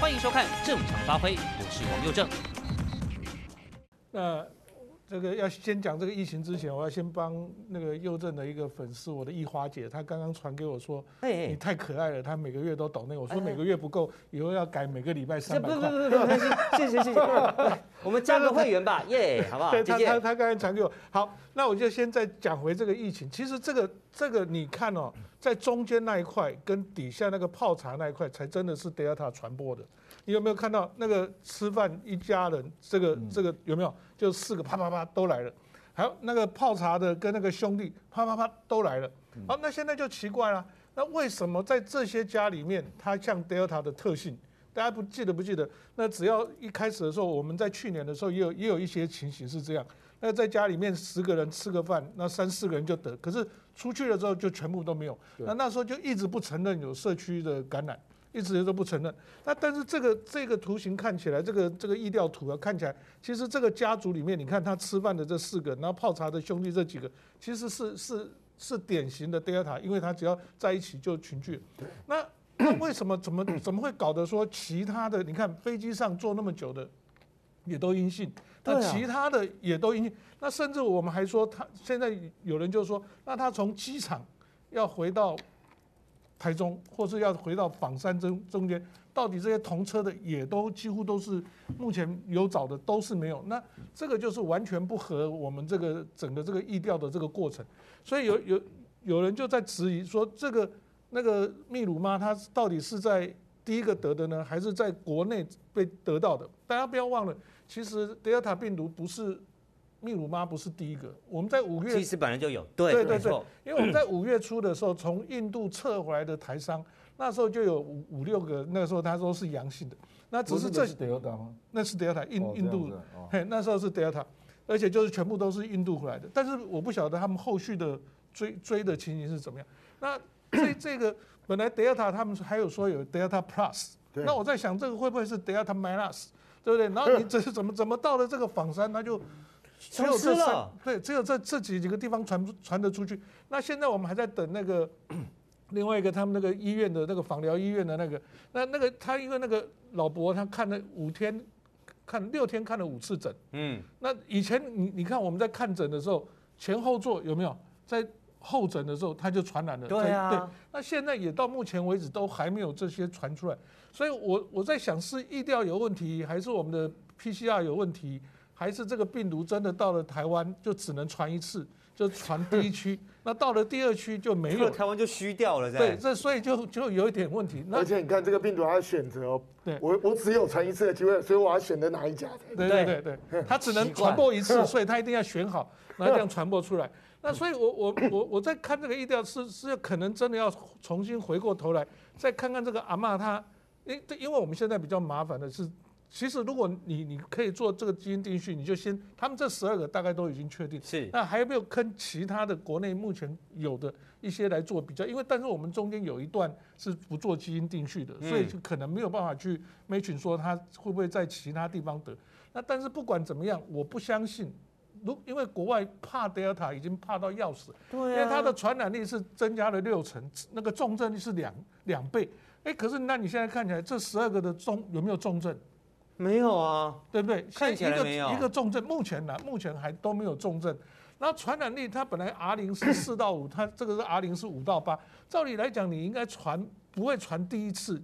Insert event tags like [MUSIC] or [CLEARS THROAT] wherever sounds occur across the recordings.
欢迎收看《正常发挥》，我是王佑正。那。这个要先讲这个疫情之前，我要先帮那个佑正的一个粉丝，我的易花姐，她刚刚传给我说，你太可爱了，她每个月都抖内，我说每个月不够，以后要改每个礼拜三百块。不不不不，谢谢谢谢，我们加个会员吧，耶，好不好？对，他他他刚才传给我，好，那我就先再讲回这个疫情。其实这个这个你看哦，在中间那一块跟底下那个泡茶那一块，才真的是 Delta 传播的。你有没有看到那个吃饭一家人？这个这个有没有？就四个啪啪啪都来了，还有那个泡茶的跟那个兄弟啪啪啪都来了。好，那现在就奇怪了，那为什么在这些家里面，它像 Delta 的特性？大家不记得不记得？那只要一开始的时候，我们在去年的时候也有也有一些情形是这样。那在家里面十个人吃个饭，那三四个人就得，可是出去了之后就全部都没有。那那时候就一直不承认有社区的感染。一直都不承认，那但是这个这个图形看起来，这个这个意调图啊，看起来其实这个家族里面，你看他吃饭的这四个，然后泡茶的兄弟这几个，其实是是是典型的 Delta，因为他只要在一起就群聚。那那为什么怎么怎么会搞得说其他的？你看飞机上坐那么久的也都阴性，那其他的也都阴性，那甚至我们还说他现在有人就说，那他从机场要回到。台中，或是要回到枋山中中间，到底这些同车的也都几乎都是目前有找的都是没有，那这个就是完全不合我们这个整个这个意调的这个过程，所以有有有人就在质疑说，这个那个秘鲁妈她到底是在第一个得的呢，还是在国内被得到的？大家不要忘了，其实德尔塔病毒不是。秘鲁妈不是第一个，我们在五月其实本来就有，对对对对，因为我们在五月初的时候，从印度撤回来的台商，[CLEARS THROAT] 那时候就有五五六个，那个时候他说是阳性的，那只是这是 Delta 吗？那是 Delta，印印度，嘿，那时候是 Delta，而且就是全部都是印度回来的，但是我不晓得他们后续的追追的情形是怎么样。那这这个本来 Delta 他们还有说有 Delta Plus，那我在想这个会不会是 Delta Minus，对不对？然后你这是怎么怎么到了这个仿山，他就。只有这三对，只有这这几几个地方传传得出去。那现在我们还在等那个另外一个他们那个医院的那个访疗医院的那个，那那个他因为那个老伯他看了五天，看六天看了五次诊。嗯。那以前你你看我们在看诊的时候，前后座有没有在候诊的时候他就传染了？对啊。对。那现在也到目前为止都还没有这些传出来，所以我我在想是疫调有问题，还是我们的 PCR 有问题？还是这个病毒真的到了台湾就只能传一次，就传第一区，[LAUGHS] 那到了第二区就没有，台湾就虚掉了。对，这所以就就有一点问题。而且你看这个病毒，它选择哦，对，我我只有传一次的机会，所以我要选择哪一家？对对对对，[LAUGHS] 它只能传播一次，[LAUGHS] 所以它一定要选好，然后这样传播出来。那所以我我我我在看这个疫调是是可能真的要重新回过头来再看看这个阿嬷她，因因为我们现在比较麻烦的是。其实，如果你你可以做这个基因定序，你就先他们这十二个大概都已经确定，是。那还有没有跟其他的国内目前有的一些来做比较？因为但是我们中间有一段是不做基因定序的，所以就可能没有办法去 match 说他会不会在其他地方得。那但是不管怎么样，我不相信，如因为国外怕 Delta 已经怕到要死，对，因为它的传染力是增加了六成，那个重症率是两两倍。哎，可是那你现在看起来这十二个的重有没有重症？没有啊，对不对？看起来没有。一个重症，目前呢，目前还都没有重症。然后传染力，它本来 R 零是四到五，它这个是 R 零是五到八。照理来讲，你应该传不会传第一次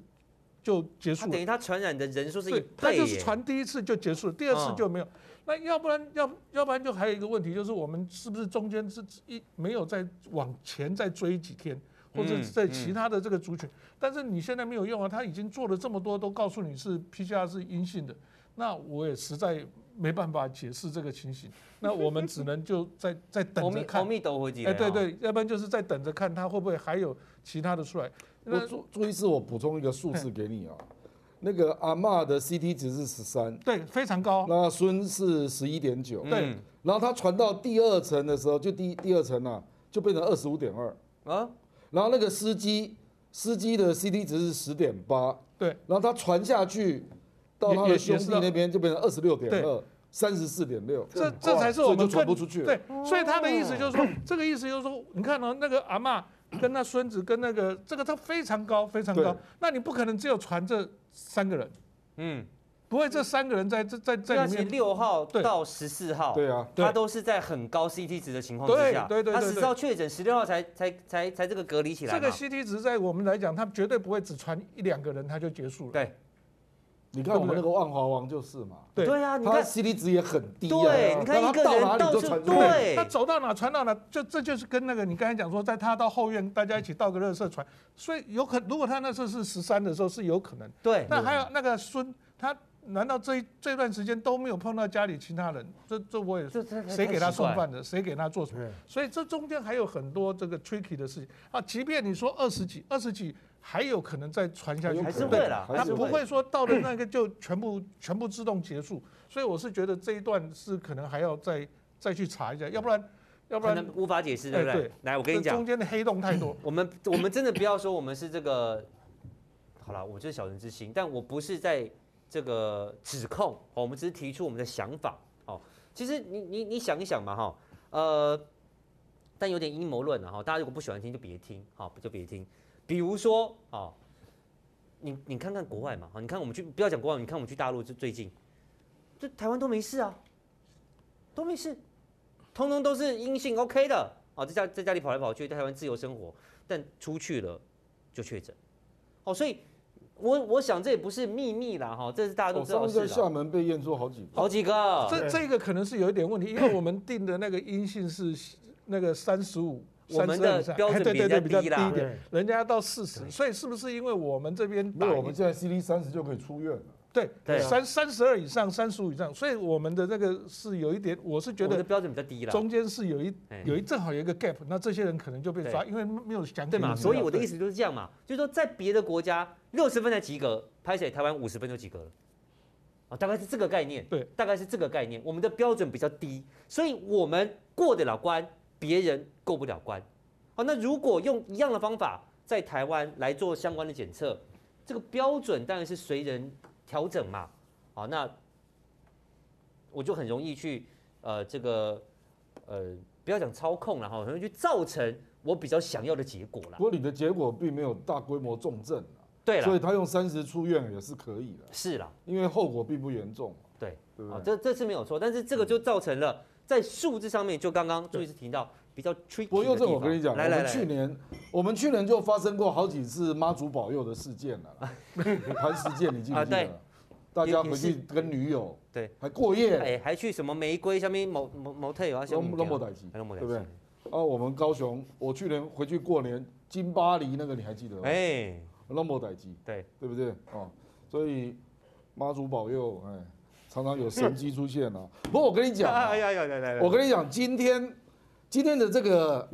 就结束。等于它传染的人数是一倍。它就是传第一次就结束了，第二次就没有。那要不然要要不然就还有一个问题，就是我们是不是中间是一没有再往前再追几天？或者在其他的这个族群，但是你现在没有用啊，他已经做了这么多，都告诉你是 PCR 是阴性的，那我也实在没办法解释这个情形，那我们只能就在在等着看。哎，对对，要不然就是在等着看他会不会还有其他的出来。我朱朱医师，我补充一个数字给你啊，那个阿嬷的 CT 值是十三，对，非常高。那孙是十一点九，对。然后他传到第二层的时候，就第第二层啊，就变成二十五点二啊。然后那个司机，司机的 CT 值是十点八，对。然后他传下去，到他的兄弟那边就变成二十六点二，三十四点六。这这才是我们传不出去。对，所以他的意思就是说，[CLEARS THROAT] 这个意思就是说，你看哦，那个阿嬷跟那孙子跟那个这个他非常高非常高，那你不可能只有传这三个人，嗯。不会，这三个人在这在在里面，六号到十四号，对啊，他都是在很高 CT 值的情况之下，对对对，他十四号确诊，十六号才才才才这个隔离起来。这个 CT 值在我们来讲，他绝对不会只传一两个人他就结束了。对，你看我们那个万华王就是嘛，对。对啊，你看 CT 值也很低啊，对，你看一个人到处对，他走到哪传到哪，就这就是跟那个你刚才讲说，在他到后院大家一起倒个热色传，所以有可如果他那时候是十三的时候是有可能，对，那还有那个孙他。难道这这段时间都没有碰到家里其他人？这这我也谁给他送饭的？谁给他做什么？所以这中间还有很多这个 tricky 的事情啊。即便你说二十几、二十几，还有可能再传下去，还是会啦，他不会说到了那个就全部 [COUGHS] 全部自动结束。所以我是觉得这一段是可能还要再再去查一下，要不然要不然无法解释，对不对？来，我跟你讲，中间的黑洞太多。[COUGHS] 我们我们真的不要说我们是这个，好了，我就是小人之心，但我不是在。这个指控，我们只是提出我们的想法。哦，其实你你你想一想嘛，哈，呃，但有点阴谋论了哈。大家如果不喜欢听，就别听，好，就别听。比如说，哦，你你看看国外嘛，哈，你看我们去不要讲国外，你看我们去大陆，就最近，就台湾都没事啊，都没事，通通都是阴性，OK 的，啊，在家在家里跑来跑去，在台湾自由生活，但出去了就确诊，哦，所以。我我想这也不是秘密啦，哈，这是大家都知道的。在厦门被验出好几个，好几个。这这个可能是有一点问题，因为我们定的那个阴性是那个三十五，我们的标准比较低啦，人家要到四十，所以是不是因为我们这边？那我们现在 CD 三十就可以出院了。对对，三三十二以上，三十五以上，所以我们的那个是有一点，我是觉得标准比较低了，中间是有一有一正好有一个 gap，那这些人可能就被抓，因为没有讲对嘛，所以我的意思就是这样嘛，就是说在别的国家六十分才及格，拍谢台湾五十分就及格了，啊，大概是这个概念，对，大概是这个概念，我们的标准比较低，所以我们过得了关，别人过不了关，好，那如果用一样的方法在台湾来做相关的检测，这个标准当然是随人调整嘛。好，那我就很容易去，呃，这个，呃，不要讲操控了哈，很容易去造成我比较想要的结果了。不过你的结果并没有大规模重症啊，对了，所以他用三十出院也是可以的。是啦，因为后果并不严重。对，对对这这是没有错，但是这个就造成了在数字上面，就刚刚朱医师提到比较 tricky。不过又正我跟你讲，来来来，我们去年我们去年就发生过好几次妈祖保佑的事件了，[LAUGHS] 磐石舰你记不记得？大家回去跟女友对，还过夜，哎，还去什么玫瑰下面某某某特有啊，什么龙博代机，对不对？啊，我们高雄，我去年回去过年，金巴黎那个你还记得吗？哎，龙博代机，对，对不对？哦，所以妈祖保佑，哎，常常有神迹出现啊。不过我跟你讲，[LAUGHS] 哎呀呀呀，我跟你讲，今天今天的这个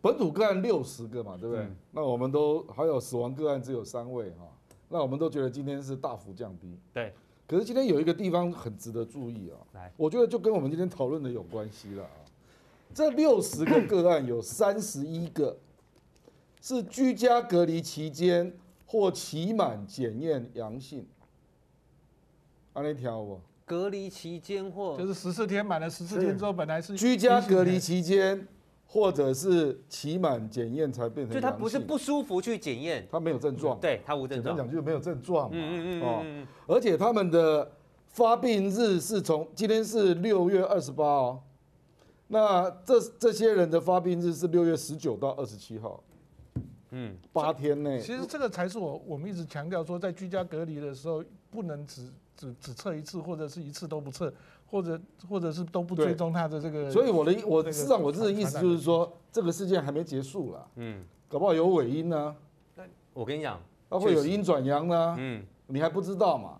本土个案六十个嘛，对不对？那我们都还有死亡个案只有三位哈。那我们都觉得今天是大幅降低，对。可是今天有一个地方很值得注意啊，来，我觉得就跟我们今天讨论的有关系了啊。这六十个个案有三十一个是居家隔离期间或期满检验阳性，按那条不？隔离期间或就是十四天满了十四天之后，本来是居家隔离期间。或者是期满检验才变成，就他不是不舒服去检验，他没有症状，对他无症状，讲就是没有症状嘛，嗯嗯嗯，而且他们的发病日是从今天是六月二十八哦，那这这些人的发病日是六月十九到二十七号，嗯，八天内。其实这个才是我我们一直强调说，在居家隔离的时候不能只只只测一次，或者是一次都不测。或者或者是都不追踪他的这个，所以我的我实际上我这个意思就是说，这个事件还没结束了，嗯，搞不好有尾音呢。我跟你讲，它会有阴转阳呢，嗯，你还不知道嘛？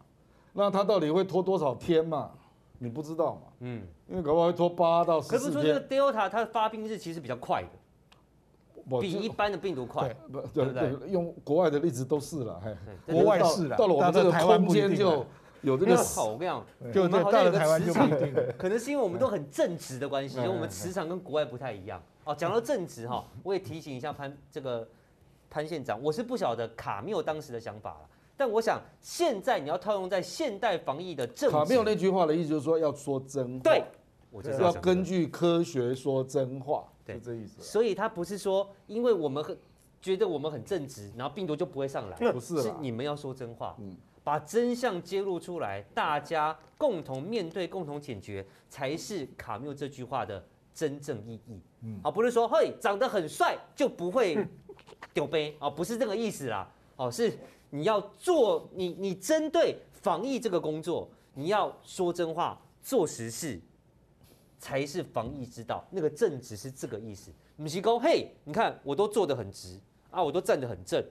那它到底会拖多少天嘛？你不知道嘛？嗯，因为搞不好会拖八到十四天。可是说这个 Delta 它的发病日其实比较快的，比一般的病毒快，不对对，用国外的例子都是了，国外是了，到了我们这个空间就。有这个好，我跟你讲，就我们好像有个磁场，[LAUGHS] 可能是因为我们都很正直的关系，[LAUGHS] 因为我们磁场跟国外不太一样。哦，讲到正直哈，[LAUGHS] 我也提醒一下潘这个潘县长，我是不晓得卡缪当时的想法了，但我想现在你要套用在现代防疫的正直。卡缪那句话的意思就是说要说真话，对，我就是要根据科学说真话，是这意思。所以他不是说，因为我们很觉得我们很正直，然后病毒就不会上来。不是，是你们要说真话，嗯，把真相揭露出来，大家共同面对、共同解决，才是卡缪这句话的真正意义。嗯，啊，不是说嘿长得很帅就不会丢杯啊，不是这个意思啦。哦，是你要做你你针对防疫这个工作，你要说真话、做实事，才是防疫之道。那个正直是这个意思。不是说嘿，你看我都做得很直啊，我都站得很正，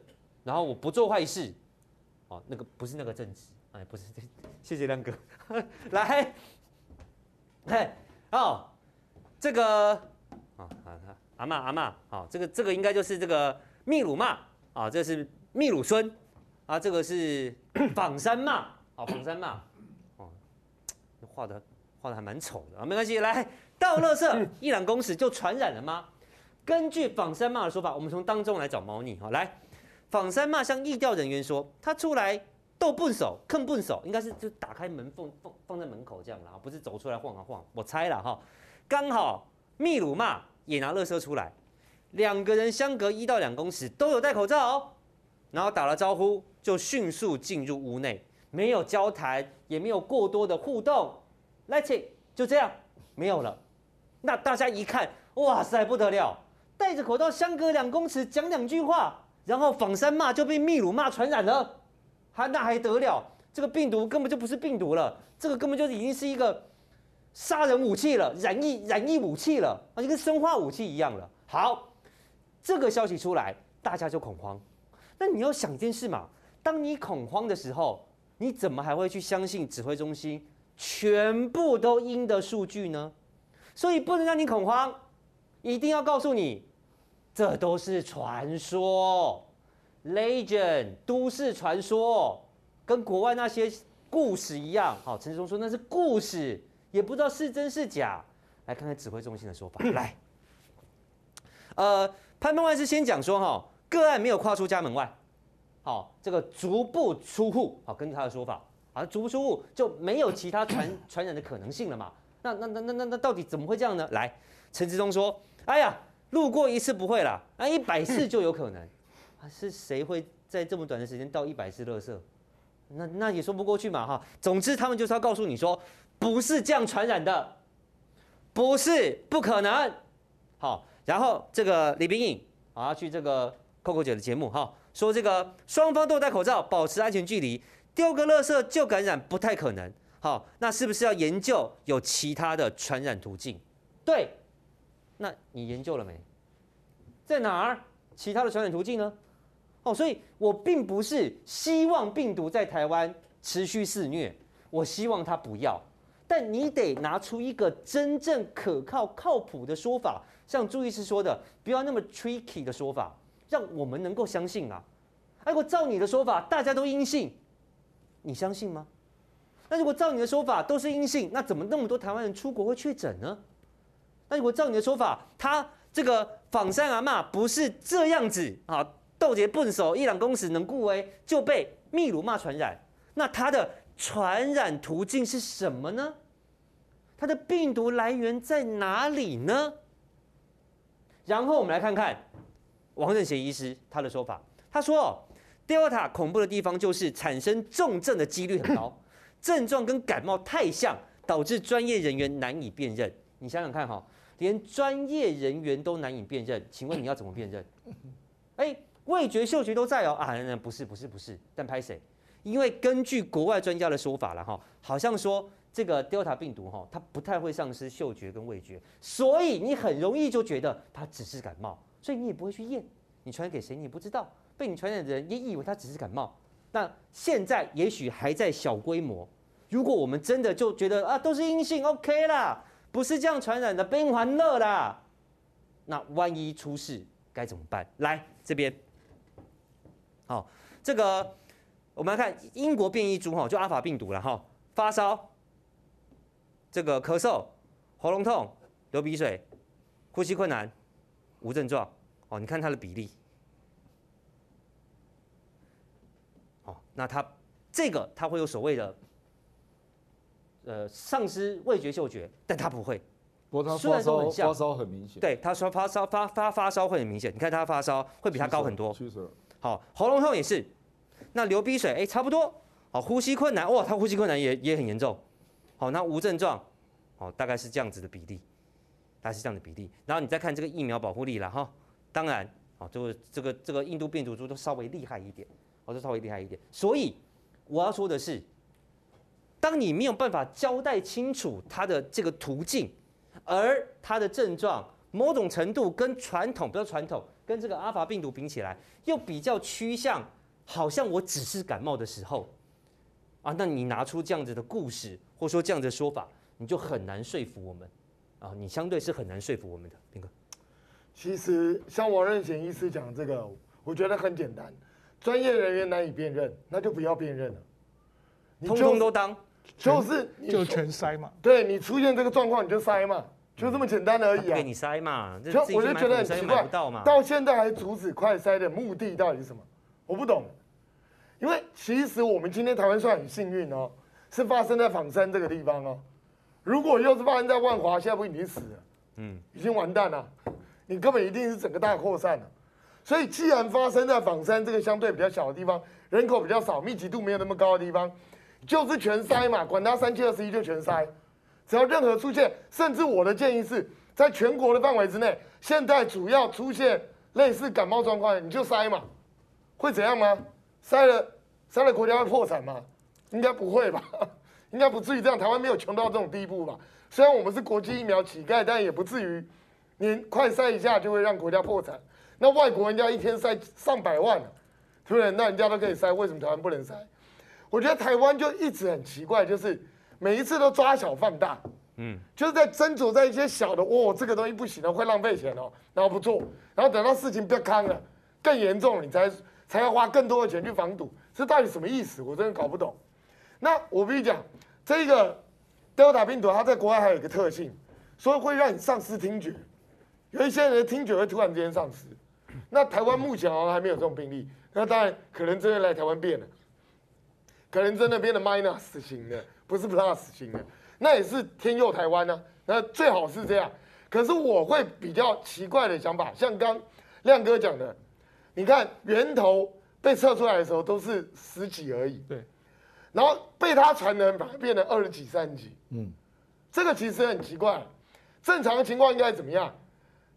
然后我不做坏事。哦，那个不是那个正直，哎，不是。[LAUGHS] 谢谢亮哥，来，嘿，哦，这个，啊啊阿妈阿妈，好，这个这个应该就是这个秘鲁骂啊，这是。秘鲁孙啊，这个是 [COUGHS] 仿山骂，好仿山骂，哦，画的画的还蛮丑的啊，没关系，来倒垃圾一两公尺就传染了吗？根据仿山骂的说法，我们从当中来找猫腻哈，来仿山骂向疫调人员说，他出来逗笨手，坑笨手，应该是就打开门缝放放在门口这样啦，不是走出来晃啊晃，我猜了哈，刚好秘鲁骂也拿垃圾出来，两个人相隔一到两公尺，都有戴口罩哦。然后打了招呼，就迅速进入屋内，没有交谈，也没有过多的互动。来，请就这样没有了。那大家一看，哇塞，不得了！戴着口罩，相隔两公尺，讲两句话，然后仿山骂就被秘鲁骂传染了，还那还得了？这个病毒根本就不是病毒了，这个根本就已经是一个杀人武器了，染疫染疫武器了，啊，就跟生化武器一样了。好，这个消息出来，大家就恐慌。那你要想一件事嘛，当你恐慌的时候，你怎么还会去相信指挥中心全部都阴的数据呢？所以不能让你恐慌，一定要告诉你，这都是传说，legend 都市传说，跟国外那些故事一样。好，陈志忠说那是故事，也不知道是真是假。来看看指挥中心的说法，[CLEARS THROAT] 来，呃，潘孟安是先讲说哈。个案没有跨出家门外，好，这个足不出户，好，根据他的说法，啊，足不出户就没有其他传 [CLEARS THROAT] 传染的可能性了嘛？那那那那那那到底怎么会这样呢？来，陈志忠说，哎呀，路过一次不会啦，啊，一百次就有可能，啊，是谁会在这么短的时间到一百次垃圾？那那也说不过去嘛，哈，总之他们就是要告诉你说，不是这样传染的，不是，不可能，好，然后这个李秉颖啊，去这个。Coco 姐的节目哈，说这个双方都戴口罩，保持安全距离，丢个垃圾就感染不太可能。好，那是不是要研究有其他的传染途径？对，那你研究了没？在哪儿？其他的传染途径呢？哦，所以我并不是希望病毒在台湾持续肆虐，我希望它不要，但你得拿出一个真正可靠、靠谱的说法，像朱医师说的，不要那么 tricky 的说法。让我们能够相信啊！如果照你的说法，大家都阴性，你相信吗？那如果照你的说法都是阴性，那怎么那么多台湾人出国会确诊呢？那如果照你的说法，他这个仿山阿嬷不是这样子啊，斗节笨手一两公尺能顾威就被秘鲁骂传染，那他的传染途径是什么呢？他的病毒来源在哪里呢？然后我们来看看。王振贤医师他的说法，他说，Delta 恐怖的地方就是产生重症的几率很高，[LAUGHS] 症状跟感冒太像，导致专业人员难以辨认。你想想看哈，连专业人员都难以辨认，请问你要怎么辨认？[LAUGHS] 哎，味觉、嗅觉都在哦啊，不是不是不是，但拍谁？因为根据国外专家的说法了哈，好像说这个 Delta 病毒哈，它不太会丧失嗅觉跟味觉，所以你很容易就觉得它只是感冒。所以你也不会去验，你传染给谁你也不知道，被你传染的人也以为他只是感冒。那现在也许还在小规模，如果我们真的就觉得啊都是阴性，OK 啦，不是这样传染的，冰环乐啦，那万一出事该怎么办？来这边，好，这个我们来看英国变异株哈，就阿法病毒了哈，发烧，这个咳嗽、喉咙痛、流鼻水、呼吸困难。无症状哦，你看它的比例，哦，那它这个它会有所谓的，呃，丧失味觉嗅觉，但他不会，不过他虽然说很像发烧很明显，对，他说发烧发发发烧会很明显，你看他发烧会比他高很多。好，喉咙痛也是，那流鼻水，哎，差不多。好，呼吸困难，哇，他呼吸困难也也很严重。好，那无症状，好，大概是这样子的比例，大概是这样的比例。然后你再看这个疫苗保护力了哈，当然，好，这个这个这个印度病毒株都稍微厉害一点，哦，都稍微厉害一点。所以我要说的是，当你没有办法交代清楚它的这个途径。而它的症状某种程度跟传统，比较传统，跟这个阿法病毒比起来，又比较趋向，好像我只是感冒的时候，啊，那你拿出这样子的故事，或说这样子的说法，你就很难说服我们，啊，你相对是很难说服我们的，斌哥。其实像王任贤医师讲这个，我觉得很简单，专业人员难以辨认，那就不要辨认了，通通都当。就是就全塞嘛，对你出现这个状况你就塞嘛，就这么简单而已啊。给你塞嘛，就我就觉得很奇怪，到现在还阻止快塞的目的到底是什么？我不懂。因为其实我们今天台湾算很幸运哦，是发生在仿山这个地方哦。如果又是发生在万华，现在不已经死了？嗯，已经完蛋了。你根本一定是整个大扩散了。所以既然发生在仿山这个相对比较小的地方，人口比较少，密集度没有那么高的地方。就是全筛嘛，管他三七二十一就全筛，只要任何出现，甚至我的建议是在全国的范围之内，现在主要出现类似感冒状况，你就筛嘛，会怎样吗？筛了，筛了国家会破产吗？应该不会吧，[LAUGHS] 应该不至于这样。台湾没有穷到这种地步吧？虽然我们是国际疫苗乞丐，但也不至于你快筛一下就会让国家破产。那外国人家一天筛上百万，对不对？那人家都可以筛，为什么台湾不能筛？我觉得台湾就一直很奇怪，就是每一次都抓小放大，嗯，就是在斟酌在一些小的，哦，这个东西不行了，会浪费钱哦，然后不做，然后等到事情变康了，更严重了，你才才要花更多的钱去防堵，这到底什么意思？我真的搞不懂。那我跟你讲，这个 Delta 病毒它在国外还有一个特性，所以会让你丧失听觉，有一些人的听觉会突然之间丧失。那台湾目前好像还没有这种病例，那当然可能真的来台湾变了。可能真的变得 minus 型的，不是 plus 型的，那也是天佑台湾呢、啊。那最好是这样。可是我会比较奇怪的想法，像刚亮哥讲的，你看源头被测出来的时候都是十几而已，对。然后被他传的人反而变成二十几、三十几，嗯，这个其实很奇怪。正常的情况应该怎么样？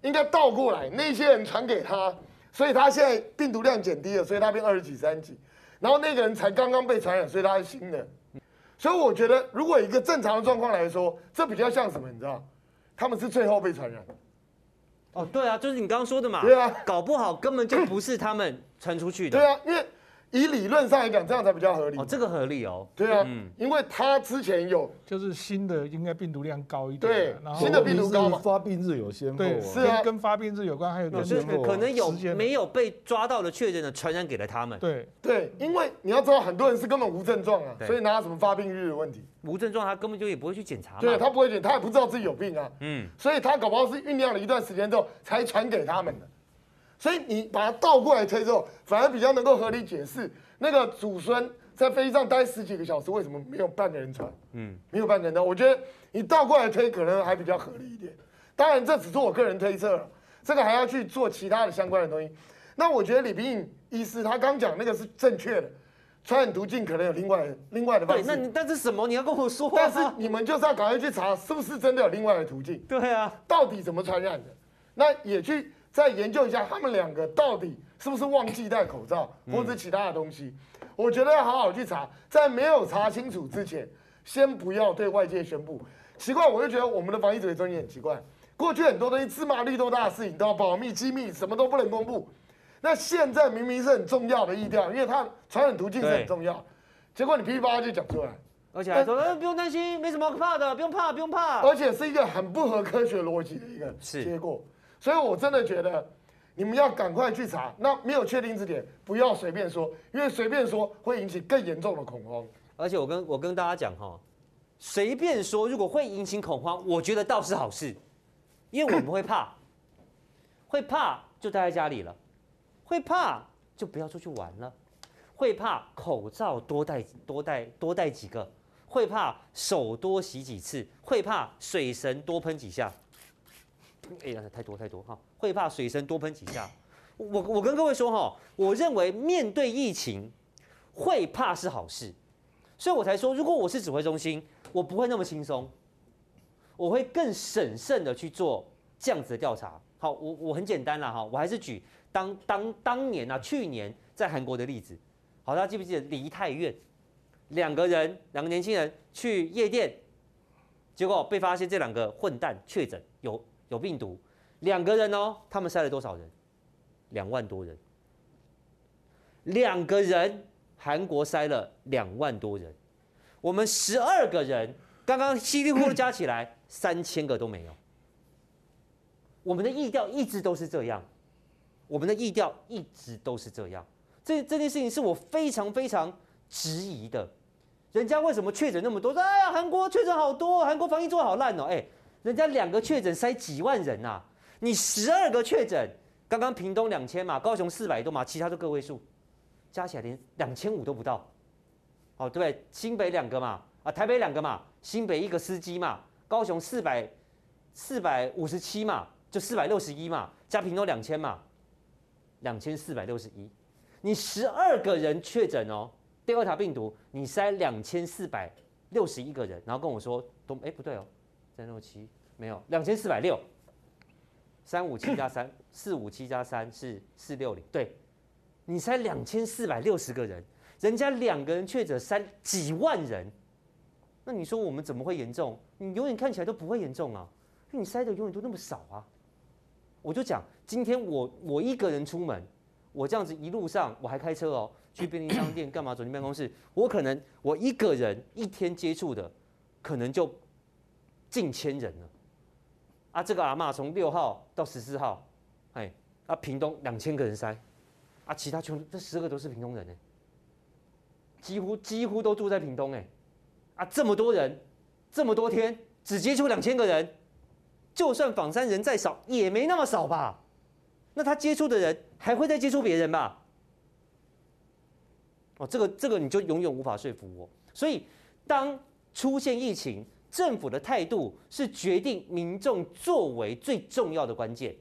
应该倒过来，那些人传给他，所以他现在病毒量减低了，所以他变二十几、三十几。然后那个人才刚刚被传染，所以他是新的，所以我觉得，如果一个正常的状况来说，这比较像什么？你知道，他们是最后被传染。哦，对啊，就是你刚刚说的嘛。对啊，搞不好根本就不是他们传出去的。对啊，因为。以理论上来讲，这样才比较合理。哦，这个合理哦。对啊，嗯，因为他之前有，就是新的应该病毒量高一点。对，新的病毒高嘛，发病日有先后。对，是啊，跟发病日有关，还有就是可能有没有被抓到的确诊的传染给了他们。对对，因为你要知道，很多人是根本无症状啊，所以哪有什么发病日的问题？无症状，他根本就也不会去检查。对，他不会检，他也不知道自己有病啊。嗯，所以他搞不好是酝酿了一段时间之后才传给他们的。所以你把它倒过来推之后，反而比较能够合理解释。那个祖孙在飞机上待十几个小时，为什么没有半个人传？嗯，没有半个人的。我觉得你倒过来推，可能还比较合理一点。当然，这只是我个人推测了，这个还要去做其他的相关的东西。那我觉得李炳颖医师他刚讲那个是正确的，传染途径可能有另外 [LAUGHS] 另外的方式。对，那你但是什么？你要跟我说。但是你们就是要赶快去查，是不是真的有另外的途径？对啊，到底怎么传染的？那也去再研究一下，他们两个到底是不是忘记戴口罩，或者其他的东西。我觉得要好好去查，在没有查清楚之前，先不要对外界宣布。奇怪，我就觉得我们的防疫指挥中心很奇怪。过去很多东西芝麻绿豆大的事情都要保密机密，什么都不能公布。那现在明明是很重要的意调，因为它传染途径是很重要，结果你噼里啪啦就讲出来，而且还说，呃，不用担心，没什么可怕的，不用怕，不用怕。而且是一个很不合科学逻辑的一个结果，所以我真的觉得。你们要赶快去查，那没有确定之点，不要随便说，因为随便说会引起更严重的恐慌。而且我跟我跟大家讲哈，随便说如果会引起恐慌，我觉得倒是好事，因为我们会怕，[COUGHS] 会怕就待在家里了，会怕就不要出去玩了，会怕口罩多戴多戴多戴几个，会怕手多洗几次，会怕水神多喷几下。哎呀，太多太多哈，会怕水深多喷几下。我我跟各位说哈，我认为面对疫情，会怕是好事，所以我才说，如果我是指挥中心，我不会那么轻松，我会更审慎的去做这样子的调查。好，我我很简单了哈，我还是举当当当年啊，去年在韩国的例子。好，大家记不记得梨泰院两个人，两个年轻人去夜店，结果被发现这两个混蛋确诊有有病毒，两个人哦，他们筛了多少人？两万多人，两个人，韩国筛了两万多人，我们十二个人，刚刚稀里糊涂加起来三千个都没有。我们的意调一直都是这样，我们的意调一直都是这样。这这件事情是我非常非常质疑的。人家为什么确诊那么多？说哎呀，韩国确诊好多，韩国防疫做得好烂哦。哎，人家两个确诊塞几万人呐，你十二个确诊。刚刚屏东两千嘛，高雄四百多嘛，其他都个位数，加起来连两千五都不到。哦，对，新北两个嘛，啊，台北两个嘛，新北一个司机嘛，高雄四百四百五十七嘛，就四百六十一嘛，加屏东两千嘛，两千四百六十一。你十二个人确诊哦，Delta 病毒，你塞两千四百六十一个人，然后跟我说都哎不对哦，三六七没有两千四百六。三五七加三，[LAUGHS] 四五七加三是四六零。对，你才两千四百六十个人，人家两个人确诊三几万人，那你说我们怎么会严重？你永远看起来都不会严重啊，因为你塞的永远都那么少啊。我就讲，今天我我一个人出门，我这样子一路上我还开车哦，去便利商店干嘛？走进办公室，我可能我一个人一天接触的，可能就近千人了。啊，这个阿嬷从六号到十四号，哎，啊，屏东两千个人筛，啊，其他全这十个都是屏东人呢，几乎几乎都住在屏东哎，啊，这么多人，这么多天只接触两千个人，就算访山人再少也没那么少吧？那他接触的人还会再接触别人吧？哦，这个这个你就永远无法说服我。所以当出现疫情，政府的态度是决定民众作为最重要的关键。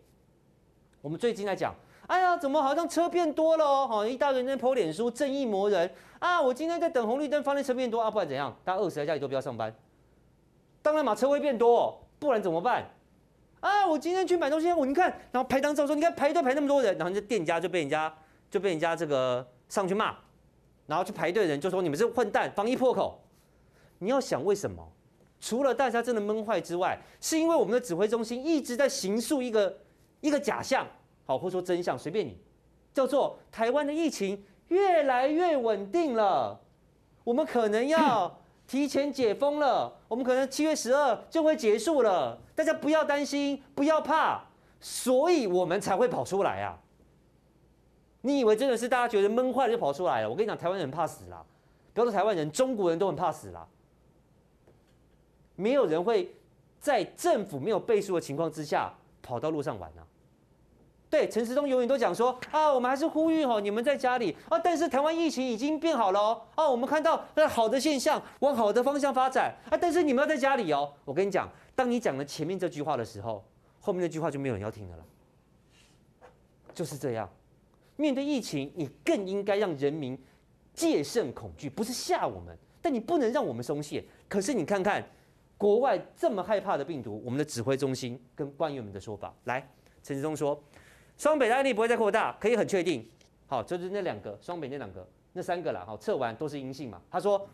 我们最近在讲，哎呀，怎么好像车变多了哦？好，一大堆人在泼脸书，正义魔人啊！我今天在等红绿灯，发现车变多啊，不然怎样？大家饿死在家里都不要上班。当然嘛，车会变多，不然怎么办？啊，我今天去买东西，我你看，然后拍张照说，你看排队排那么多人，然后这店家就被人家就被人家这个上去骂，然后去排队的人就说你们是混蛋，防疫破口。你要想为什么？除了大家真的闷坏之外，是因为我们的指挥中心一直在形塑一个一个假象，好，或者说真相，随便你，叫做台湾的疫情越来越稳定了，我们可能要提前解封了，我们可能七月十二就会结束了，大家不要担心，不要怕，所以我们才会跑出来啊！你以为真的是大家觉得闷坏了就跑出来了？我跟你讲，台湾人怕死啦，不要说台湾人，中国人都很怕死啦。没有人会在政府没有背书的情况之下跑到路上玩啊！对，陈时中永远都讲说啊，我们还是呼吁哈，你们在家里啊。但是台湾疫情已经变好了哦，啊，我们看到那好的现象往好的方向发展啊。但是你们要在家里哦。我跟你讲，当你讲了前面这句话的时候，后面那句话就没有人要听的了。就是这样，面对疫情，你更应该让人民戒慎恐惧，不是吓我们，但你不能让我们松懈。可是你看看。国外这么害怕的病毒，我们的指挥中心跟官员们的说法，来，陈时中说，双北的案例不会再扩大，可以很确定。好，就是那两个，双北那两个，那三个啦，好，测完都是阴性嘛。他说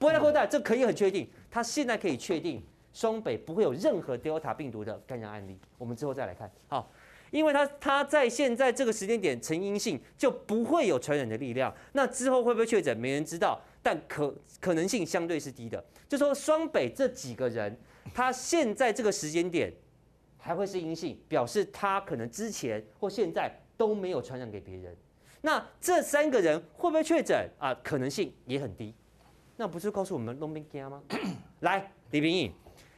不会再扩大，这可以很确定。他现在可以确定，双北不会有任何 Delta 病毒的感染案例。我们之后再来看，好，因为他他在现在这个时间点呈阴性，就不会有传染的力量。那之后会不会确诊，没人知道。但可可能性相对是低的，就说双北这几个人，他现在这个时间点还会是阴性，表示他可能之前或现在都没有传染给别人。那这三个人会不会确诊啊？可能性也很低。那不是告诉我们都没惊吗？[COUGHS] 来，李秉义，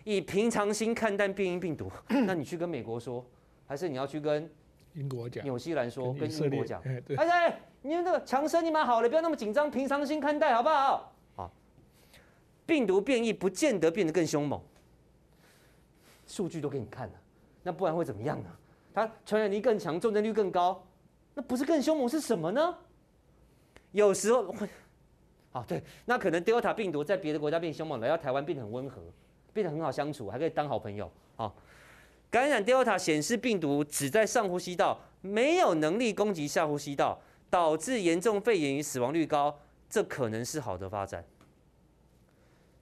以平常心看待变异病毒，那你去跟美国说，还是你要去跟英国讲、纽西兰说、跟英国讲？哎哎。你们这个强生，你蛮好的，不要那么紧张，平常心看待，好不好？好，病毒变异不见得变得更凶猛，数据都给你看了。那不然会怎么样呢？它传染力更强，重症率更高，那不是更凶猛是什么呢？有时候会，啊对，那可能 Delta 病毒在别的国家变凶猛了，要台湾变得很温和，变得很好相处，还可以当好朋友啊。感染 Delta 显示病毒只在上呼吸道，没有能力攻击下呼吸道，导致严重肺炎与死亡率高，这可能是好的发展。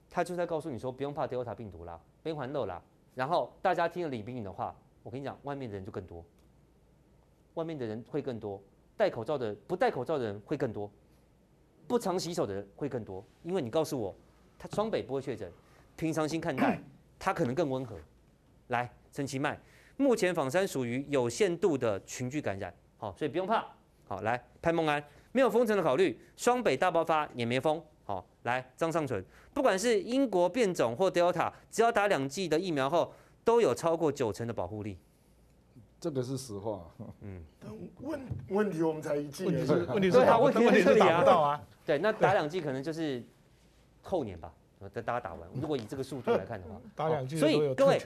他就在告诉你说，不用怕 Delta 病毒啦，别环漏啦。然后大家听了李秉颖的话，我跟你讲，外面的人就更多，外面的人会更多，戴口罩的不戴口罩的人会更多，不常洗手的人会更多，因为你告诉我，他双北不会确诊，平常心看待，他可能更温和。来。陈其迈，目前仿山属于有限度的群聚感染，好，所以不用怕。好，来潘孟安，没有封城的考虑，双北大爆发也没封。好，来张尚存，不管是英国变种或 Delta，只要打两剂的疫苗后，都有超过九成的保护力。这个是实话。嗯，问问题我们才一剂，问题是问题是对啊，问题是打不到啊。对，那打两剂可能就是后年吧。等大家打完，如果以这个速度来看的话，[LAUGHS] 打两剂，所以各位，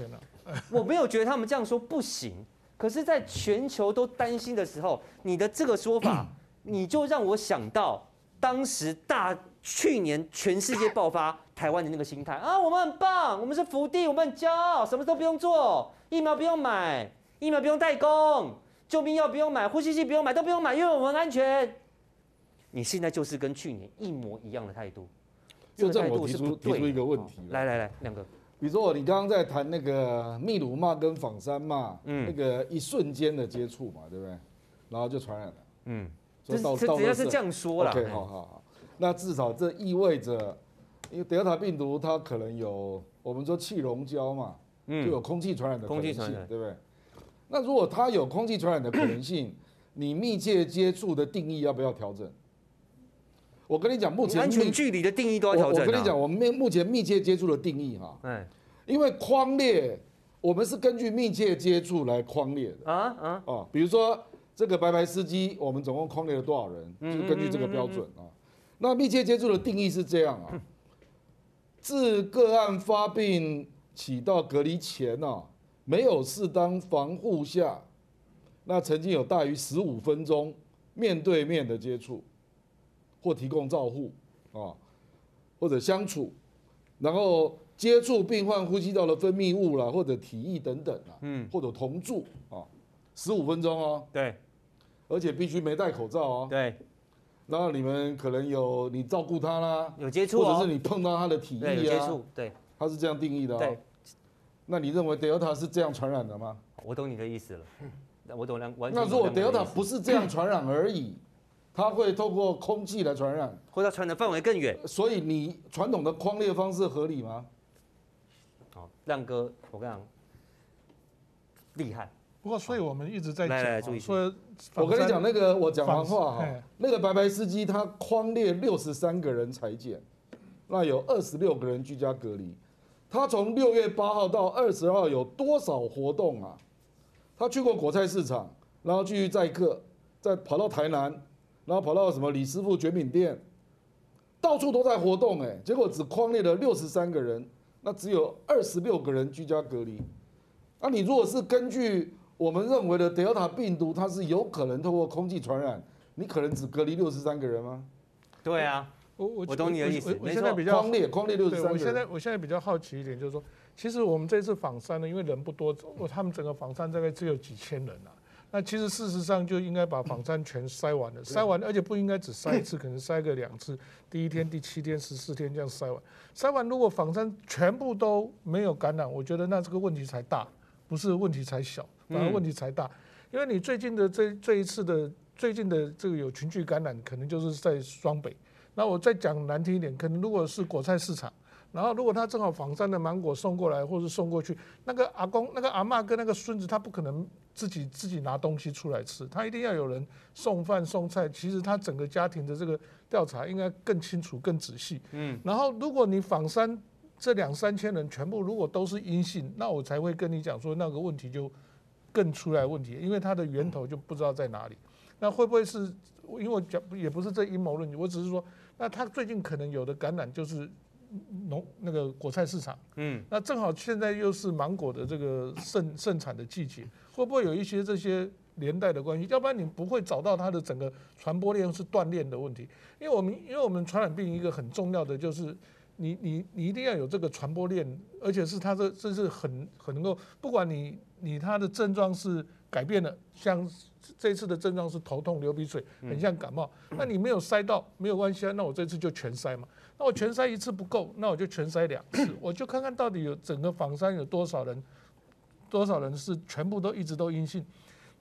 我没有觉得他们这样说不行。可是，在全球都担心的时候，你的这个说法，[CLEARS THROAT] 你就让我想到当时大去年全世界爆发台湾的那个心态啊，我们很棒，我们是福地，我们很骄傲，什么都不用做，疫苗不用买，疫苗不用代工，救命药不用买，呼吸器不用买，都不用买，因为我们安全。你现在就是跟去年一模一样的态度。就这我提出提出一个问题，来来来，两个，比如说我你刚刚在谈那个秘鲁嘛跟仿山嘛，嗯，那个一瞬间的接触嘛，对不对？然后就传染了，嗯，这到这只要是这样说了，OK，好好好，那至少这意味着，因为德尔塔病毒它可能有我们说气溶胶嘛，嗯，就有空气传染的可能性，对不对？那如果它有空气传染的可能性，[COUGHS] 你密切接触的定义要不要调整？我跟你讲，目前安全距离的定义都要调整。我跟你讲，我们目前密切接触的定义哈，因为框列，我们是根据密切接触来框列的啊啊哦，比如说这个白白司机，我们总共框列了多少人，就是根据这个标准啊。那密切接触的定义是这样啊，自个案发病起到隔离前啊，没有适当防护下，那曾经有大于十五分钟面对面的接触。或提供照护啊，或者相处，然后接触病患呼吸道的分泌物啦，或者体液等等啊，嗯，或者同住啊，十五分钟哦，对，而且必须没戴口罩哦，对，然后你们可能有你照顾他啦，有接触，或者是你碰到他的体液啊，有接触，对，他是这样定义的哦，对，那你认为 Delta 是这样传染的吗？我懂你的意思了，[LAUGHS] 我懂两，那如果 Delta 不是这样传染而已？它会透过空气来传染，或者传的范围更远。所以你传统的框列方式合理吗？好，亮哥，我跟你讲，厉害。不过，所以我们一直在讲，来来注意说，我跟你讲那个，我讲完话哈，那个白白司机他框列六十三个人裁剪，那有二十六个人居家隔离。他从六月八号到二十号有多少活动啊？他去过果菜市场，然后继续载客，再跑到台南。然后跑到什么李师傅卷饼店，到处都在活动哎，结果只框列了六十三个人，那只有二十六个人居家隔离。那你如果是根据我们认为的德尔塔病毒，它是有可能透过空气传染，你可能只隔离六十三个人吗？对啊，我我我懂你的意思。我现在比较框列框列六十三个人。我现在我现在比较好奇一点，就是说，其实我们这次访山呢，因为人不多，我他们整个访山大概只有几千人啊。那其实事实上就应该把枋山全筛完了，筛完，而且不应该只筛一次，可能筛个两次，第一天、第七天、十四天这样筛完。筛完，如果枋山全部都没有感染，我觉得那这个问题才大，不是问题才小，反而问题才大。因为你最近的这这一次的最近的这个有群聚感染，可能就是在双北。那我再讲难听一点，可能如果是果菜市场。然后，如果他正好仿山的芒果送过来，或是送过去，那个阿公、那个阿嬷跟那个孙子，他不可能自己自己拿东西出来吃，他一定要有人送饭送菜。其实他整个家庭的这个调查应该更清楚、更仔细。嗯。然后，如果你枋山这两三千人全部如果都是阴性，那我才会跟你讲说那个问题就更出来问题，因为它的源头就不知道在哪里。那会不会是？因为我讲也不是这阴谋论，我只是说，那他最近可能有的感染就是。农那个果菜市场，嗯，那正好现在又是芒果的这个盛盛产的季节，会不会有一些这些连带的关系？要不然你不会找到它的整个传播链是断裂的问题。因为我们因为我们传染病一个很重要的就是你你你一定要有这个传播链，而且是它这这是很很能够，不管你你它的症状是改变了，像这次的症状是头痛、流鼻水，很像感冒，那你没有塞到没有关系啊，那我这次就全塞嘛。那我全筛一次不够，那我就全筛两次，我就看看到底有整个房山有多少人，多少人是全部都一直都阴性。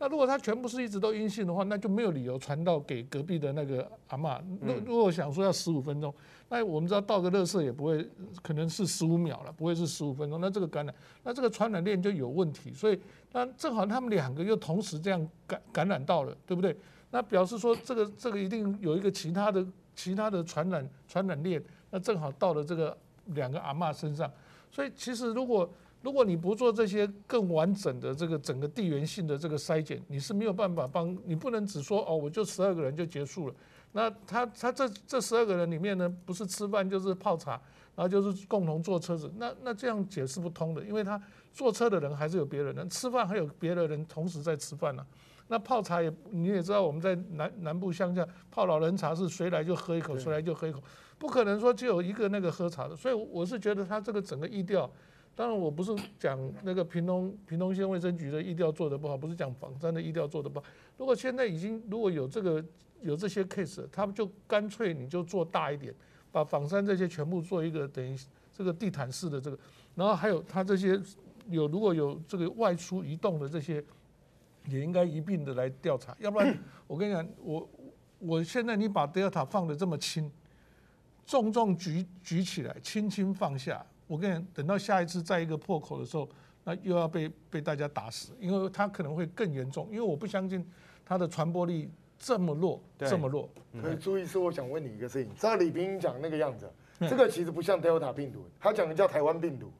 那如果他全部是一直都阴性的话，那就没有理由传到给隔壁的那个阿嬷。如如果想说要十五分钟，那我们知道倒个垃圾也不会，可能是十五秒了，不会是十五分钟。那这个感染，那这个传染链就有问题。所以那正好他们两个又同时这样感感染到了，对不对？那表示说这个这个一定有一个其他的。其他的传染传染链，那正好到了这个两个阿嬷身上，所以其实如果如果你不做这些更完整的这个整个地缘性的这个筛检，你是没有办法帮，你不能只说哦，我就十二个人就结束了。那他他这这十二个人里面呢，不是吃饭就是泡茶，然后就是共同坐车子，那那这样解释不通的，因为他坐车的人还是有别的人，吃饭还有别的人同时在吃饭呢、那泡茶也你也知道，我们在南南部乡下泡老人茶是谁来就喝一口，谁来就喝一口，不可能说只有一个那个喝茶的。所以我是觉得他这个整个意调，当然我不是讲那个屏东屏东县卫生局的意调做得不好，不是讲枋山的意调做得不好。如果现在已经如果有这个有这些 case，他们就干脆你就做大一点，把枋山这些全部做一个等于这个地毯式的这个，然后还有他这些有如果有这个外出移动的这些。也应该一并的来调查，[CLEARS THROAT] 要不然我跟你讲，我我现在你把德尔塔放的这么轻，重重举举起来，轻轻放下，我跟你讲，等到下一次再一个破口的时候，那又要被被大家打死，因为它可能会更严重，因为我不相信它的传播力这么弱，这么弱。可以注意是，我想问你一个事情，照李冰讲那个样子，这个其实不像德尔塔病毒，他讲的叫台湾病毒。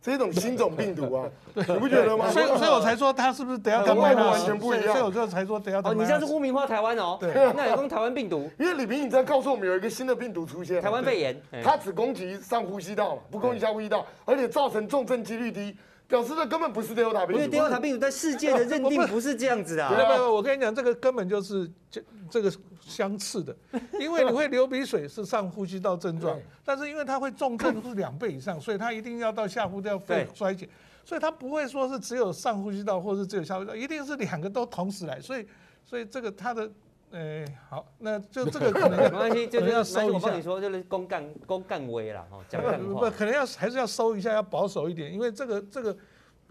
这一种新种病毒啊，[LAUGHS] 你不觉得吗？所以，所以我才说他是不是德尔塔？跟外国完全不一样。所以我这才说德尔塔。哦，你这样是污名化台湾哦。对，那有用台湾病毒。[LAUGHS] 因为李平，你在告诉我们有一个新的病毒出现，台湾肺炎，它只攻击上呼吸道嘛，不攻击下呼吸道，而且造成重症几率低，表示这根本不是德尔塔病毒。因为德尔塔病毒在世界的认定不是这样子的。没有没有，我跟你讲，这个根本就是这这个。相似的，[LAUGHS] 因为你会流鼻水是上呼吸道症状，但是因为它会重症是两倍以上，所以它一定要到下呼吸道肺衰竭，所以它不会说是只有上呼吸道或是只有下呼吸道，一定是两个都同时来，所以所以这个它的，呃，好，那就这个可能 [LAUGHS] 没关系，就是要收一下。我帮你说，就是公干公干威了哈，讲干话。不，可能要还是要收一下，要保守一点，因为这个这个，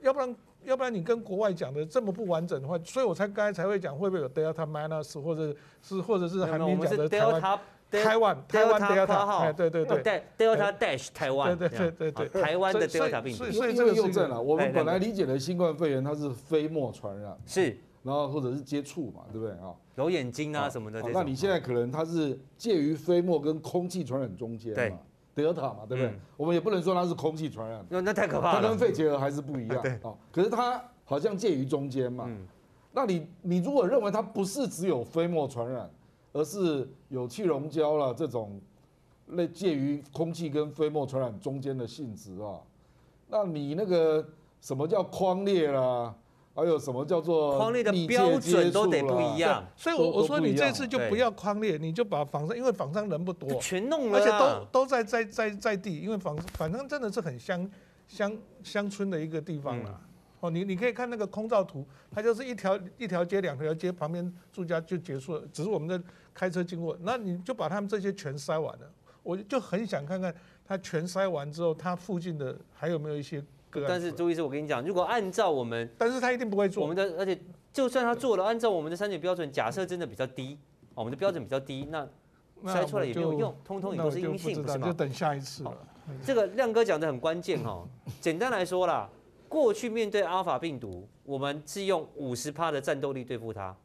要不然。要不然你跟国外讲的这么不完整的话，所以我才刚才才会讲会不会有 Delta minus 或者是或者是韩明讲的台湾台湾台湾 Delta，哎对对对，Delta dash 台湾，对对对对对，台湾的 Delta 病毒。所以这个又正了，我们本来理解的新冠肺炎它是飞沫传染，是，然后或者是接触嘛，对不对啊？揉眼睛啊什么的。那你现在可能它是介于飞沫跟空气传染中间嘛？德尔塔嘛，对不对？嗯、我们也不能说它是空气传染，那太可怕了。它跟肺结核还是不一样。[LAUGHS] 对啊，可是它好像介于中间嘛。嗯、那你你如果认为它不是只有飞沫传染，而是有气溶胶了这种类介于空气跟飞沫传染中间的性质啊，那你那个什么叫框裂啦？还有什么叫做框列的标准都得不一样，所以我我说你这次就不要框列，你就把仿上，因为仿上人不多，全弄了，而且都都在在在在地，因为仿反正真的是很乡乡乡村的一个地方啦。哦，你你可以看那个空照图，它就是一条一条街两条街旁边住家就结束了，只是我们在开车经过，那你就把他们这些全筛完了，我就很想看看他全筛完之后，他附近的还有没有一些。但是朱医师，我跟你讲，如果按照我们，但是他一定不会做我们的，而且就算他做了，按照我们的筛检标准，假设真的比较低，我们的标准比较低，那筛出来也没有用，通通也都是阴性，是吗？就等下一次了。这个亮哥讲的很关键哈，简单来说啦，过去面对阿尔法病毒，我们是用五十趴的战斗力对付它，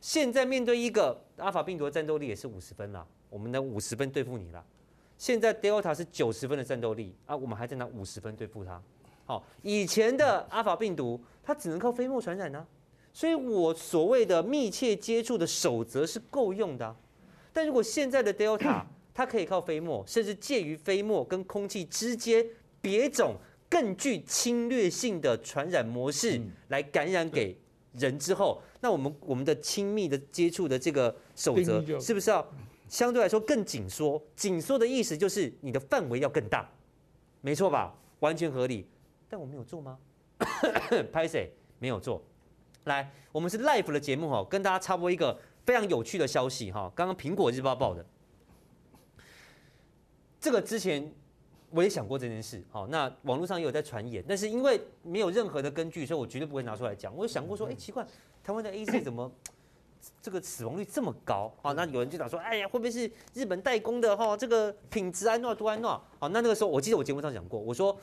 现在面对一个阿尔法病毒的战斗力也是五十分啦，我们的五十分对付你啦。现在 Delta 是九十分的战斗力啊，我们还在拿五十分对付它。好，以前的阿法病毒它只能靠飞沫传染呢，所以我所谓的密切接触的守则是够用的。但如果现在的 Delta，[COUGHS] 它可以靠飞沫，甚至介于飞沫跟空气之间别种更具侵略性的传染模式来感染给人之后，那我们我们的亲密的接触的这个守则是不是要相对来说更紧缩？紧缩的意思就是你的范围要更大，没错吧？完全合理。但我没有做吗？[COUGHS] 拍谁没有做？来，我们是 live 的节目哈，跟大家插播一个非常有趣的消息哈，刚刚苹果日报报的。这个之前我也想过这件事，好，那网络上也有在传言，但是因为没有任何的根据，所以我绝对不会拿出来讲。我有想过说，哎，奇怪，台湾的 AC 怎么 [COUGHS] 这个死亡率这么高？好，那有人就讲说，哎呀，会不会是日本代工的哈？这个品质安诺多安诺？好，那那个时候我记得我节目上讲过，我说，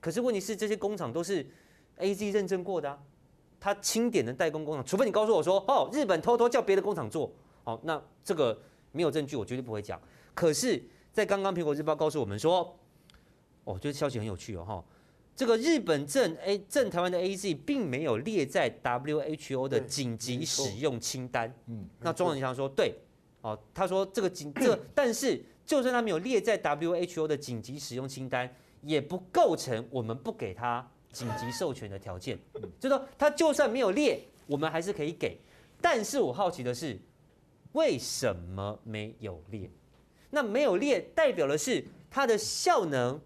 可是问题是这些工厂都是 AZ 认证过的啊，他清点的代工工厂，除非你告诉我说，哦，日本偷偷叫别的工厂做，哦，那这个没有证据，我绝对不会讲。可是。在刚刚苹果日报告诉我们说，哦，我觉得消息很有趣哦哈，这个日本正 A 正台湾的 AZ 并没有列在 WHO 的紧急使用清单。嗯，那庄人祥说对，哦，他说这个紧这，但是就算他没有列在 WHO 的紧急使用清单，也不构成我们不给他紧急授权的条件。就说他就算没有列，我们还是可以给。但是我好奇的是，为什么没有列？那没有列，代表的是它的效能、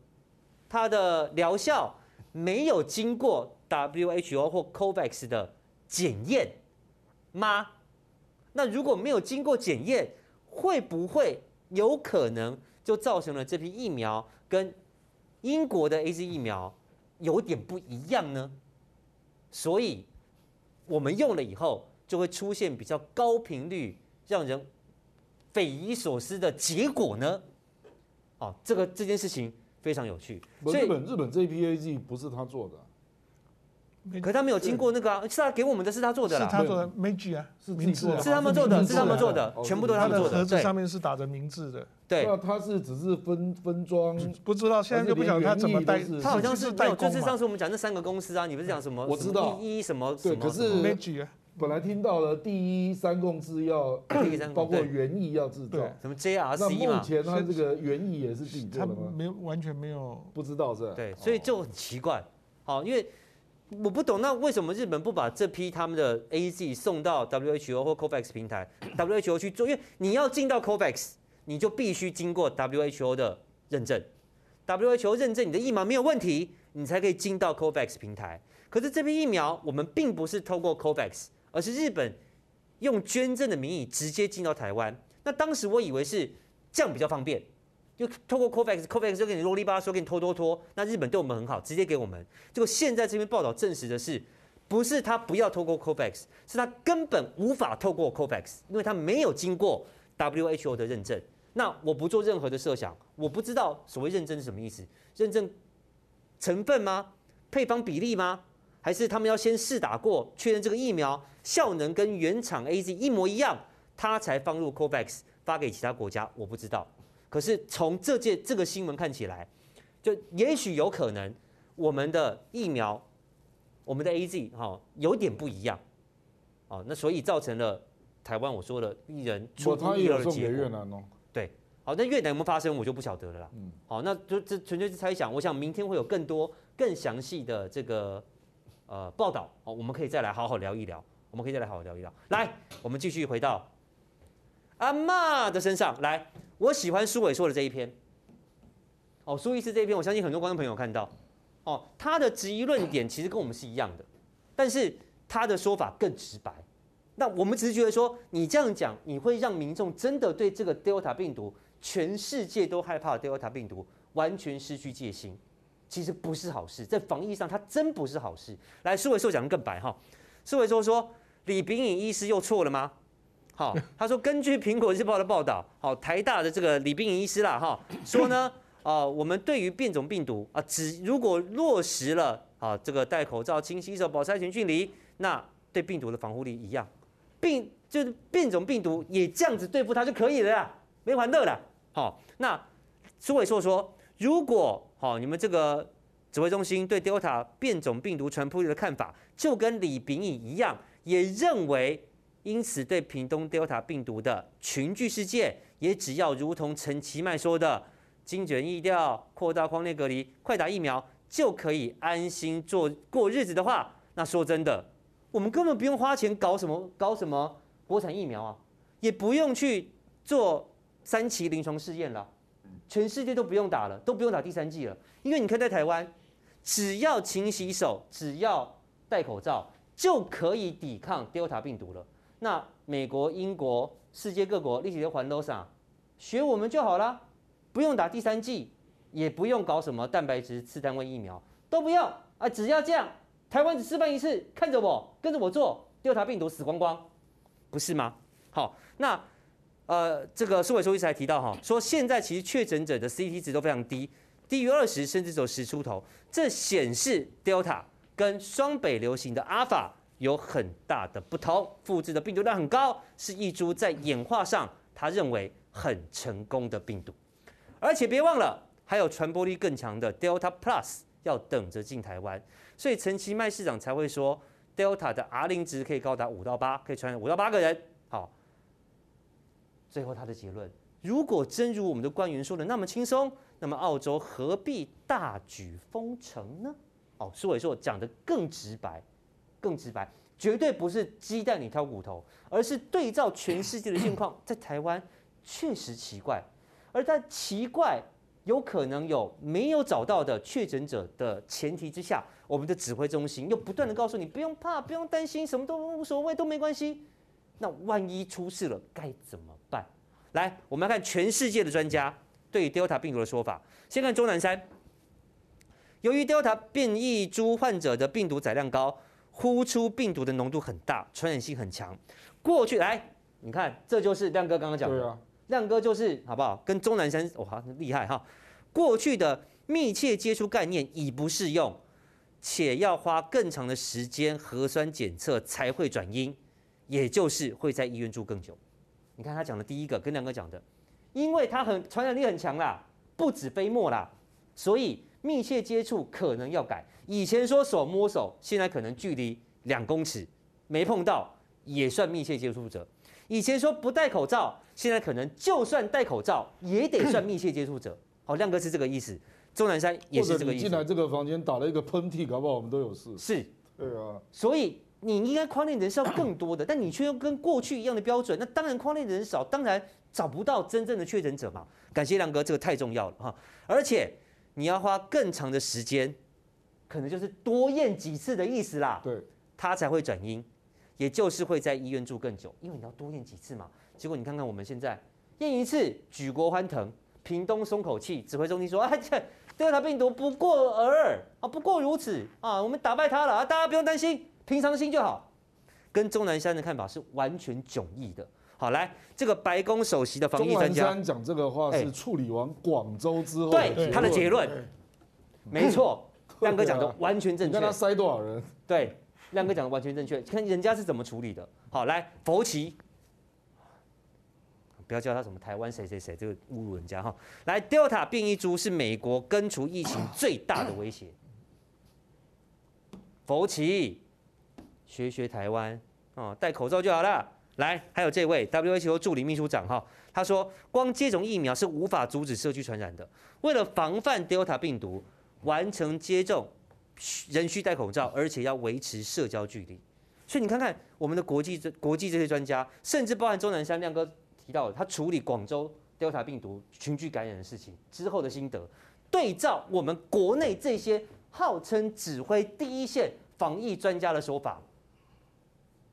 它的疗效没有经过 WHO 或 COVAX 的检验吗？那如果没有经过检验，会不会有可能就造成了这批疫苗跟英国的 AZ 疫苗有点不一样呢？所以我们用了以后，就会出现比较高频率，让人。匪夷所思的结果呢？哦，这个这件事情非常有趣。日本日本这批 AZ 不是他做的，可他没有经过那个啊，是他给我们的是他做的啦，是他做的 Meiji 啊，是名字，是他们做的，是他们做的，全部都是他们做的。盒子上面是打着名字的，对。那他是只是分分装，不知道现在就不晓得他怎么带，他好像是没有，就是上次我们讲那三个公司啊，你不是讲什么？我知道一什么？对，可是 Meiji 啊。本来听到了第一三共制要，包括园艺要制造，什么 JRC 那目前它这个园艺也是自己做的吗？没有，完全没有，不知道是吧？对，所以就很奇怪。好，因为我不懂，那为什么日本不把这批他们的 AZ 送到 WHO 或 COVAX 平台，WHO 去做？因为你要进到 COVAX，你就必须经过 WHO 的认证，WHO 认证你的疫苗没有问题，你才可以进到 COVAX 平台。可是这批疫苗我们并不是透过 COVAX。而是日本用捐赠的名义直接进到台湾。那当时我以为是这样比较方便，就透过 COVAX，COVAX 就给你啰里吧嗦，给你拖拖拖。那日本对我们很好，直接给我们。结果现在这篇报道证实的是，不是他不要透过 COVAX，是他根本无法透过 COVAX，因为他没有经过 WHO 的认证。那我不做任何的设想，我不知道所谓认证是什么意思？认证成分吗？配方比例吗？还是他们要先试打过，确认这个疫苗效能跟原厂 AZ 一模一样，他才放入 COVAX 发给其他国家。我不知道。可是从这件这个新闻看起来，就也许有可能我们的疫苗，我们的 AZ 哈有点不一样，哦，那所以造成了台湾我说的一人出乎意料的结果。对，好，那越南有没有发生，我就不晓得了啦。嗯，好，那就这纯粹是猜想。我想明天会有更多更详细的这个。呃，报道哦，我们可以再来好好聊一聊。我们可以再来好好聊一聊。来，我们继续回到阿嬷的身上来。我喜欢苏伟说的这一篇。哦，苏医师这一篇，我相信很多观众朋友看到。哦，他的质疑论点其实跟我们是一样的，但是他的说法更直白。那我们只是觉得说，你这样讲，你会让民众真的对这个 Delta 病毒，全世界都害怕 Delta 病毒，完全失去戒心。其实不是好事，在防疫上，它真不是好事。来，苏伟硕讲的更白哈，苏伟硕说李炳颖医师又错了吗？好，他说根据苹果日报的报道，好，台大的这个李秉颖医师啦哈，说呢，[CLEARS THROAT] 啊，我们对于变种病毒啊，只如果落实了啊，这个戴口罩、勤洗手、保持安全距离，那对病毒的防护力一样，病就是变种病毒也这样子对付它就可以了啦，没完乐了。好，那苏伟硕说。如果好，你们这个指挥中心对 Delta 变种病毒传播率的看法，就跟李秉颖一样，也认为，因此对屏东 Delta 病毒的群聚事件也只要如同陈其迈说的，精准疫调、扩大匡列隔离、快打疫苗，就可以安心做过日子的话，那说真的，我们根本不用花钱搞什么搞什么国产疫苗啊，也不用去做三期临床试验了，全世界都不用打了，都不用打第三剂了，因为你看在台湾，只要勤洗手，只要戴口罩，就可以抵抗 Delta 病毒了。那美国、英国、世界各国，立即都环都上，学我们就好了，不用打第三剂。也不用搞什么蛋白质次单位疫苗，都不用啊！只要这样，台湾只示范一次，看着我，跟着我做，Delta 病毒死光光，不是吗？好，那呃，这个苏伟书医师还提到哈，说现在其实确诊者的 CT 值都非常低，低于二十，甚至只有十出头，这显示 Delta 跟双北流行的 Alpha 有很大的不同，复制的病毒量很高，是一株在演化上他认为很成功的病毒，而且别忘了。还有传播力更强的 Delta Plus 要等着进台湾，所以陈其迈市长才会说 Delta 的 R 零值可以高达五到八，可以传染五到八个人。好，最后他的结论：如果真如我们的官员说的那么轻松，那么澳洲何必大举封城呢？哦，苏伟硕讲的更直白，更直白，绝对不是鸡蛋里挑骨头，而是对照全世界的现况，在台湾确实奇怪，而在奇怪。有可能有没有找到的确诊者的前提之下，我们的指挥中心又不断的告诉你不用怕，不用担心，什么都无所谓，都没关系。那万一出事了该怎么办？来，我们来看全世界的专家对 Delta 病毒的说法。先看钟南山，由于 Delta 变异株患者的病毒载量高，呼出病毒的浓度很大，传染性很强。过去来，你看，这就是亮哥刚刚讲的。亮哥就是好不好？跟钟南山哇厉害哈！过去的密切接触概念已不适用，且要花更长的时间核酸检测才会转阴，也就是会在医院住更久。你看他讲的第一个跟亮哥讲的，因为他很传染力很强啦，不止飞沫啦，所以密切接触可能要改。以前说手摸手，现在可能距离两公尺没碰到也算密切接触者。以前说不戴口罩，现在可能就算戴口罩也得算密切接触者。好，亮哥是这个意思，钟南山也是这个意思。进来这个房间打了一个喷嚏，搞不好我们都有事。是，对啊。所以你应该框列人是要更多的，但你却用跟过去一样的标准，那当然匡列人少，当然找不到真正的确诊者嘛。感谢亮哥，这个太重要了哈。而且你要花更长的时间，可能就是多验几次的意思啦。对，他才会转阴。也就是会在医院住更久，因为你要多验几次嘛。结果你看看我们现在验一次，举国欢腾，屏东松口气，指挥中心说：“啊，这德尔塔病毒不过尔尔啊，不过如此啊，我们打败他了啊，大家不用担心，平常心就好。”跟钟南山的看法是完全迥异的。好，来这个白宫首席的防疫专家讲这个话是处理完广州之后对他的结论，没错，亮哥讲的完全正确。你看他塞多少人？对。亮哥讲的完全正确，看人家是怎么处理的。好，来，佛奇，不要叫他什么台湾谁谁谁，这个侮辱人家哈。来，Delta 变异株是美国根除疫情最大的威胁。佛奇，学学台湾哦，戴口罩就好了。来，还有这位 WHO 助理秘书长哈，他说，光接种疫苗是无法阻止社区传染的。为了防范 Delta 病毒，完成接种。仍需戴口罩，而且要维持社交距离。所以你看看我们的国际这国际这些专家，甚至包含钟南山亮哥提到的，他处理广州 Delta 病毒群聚感染的事情之后的心得，对照我们国内这些号称指挥第一线防疫专家的说法，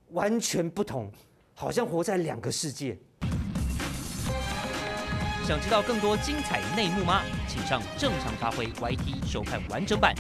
完全不同，好像活在两个世界。想知道更多精彩内幕吗？请上正常发挥 YT 收看完整版。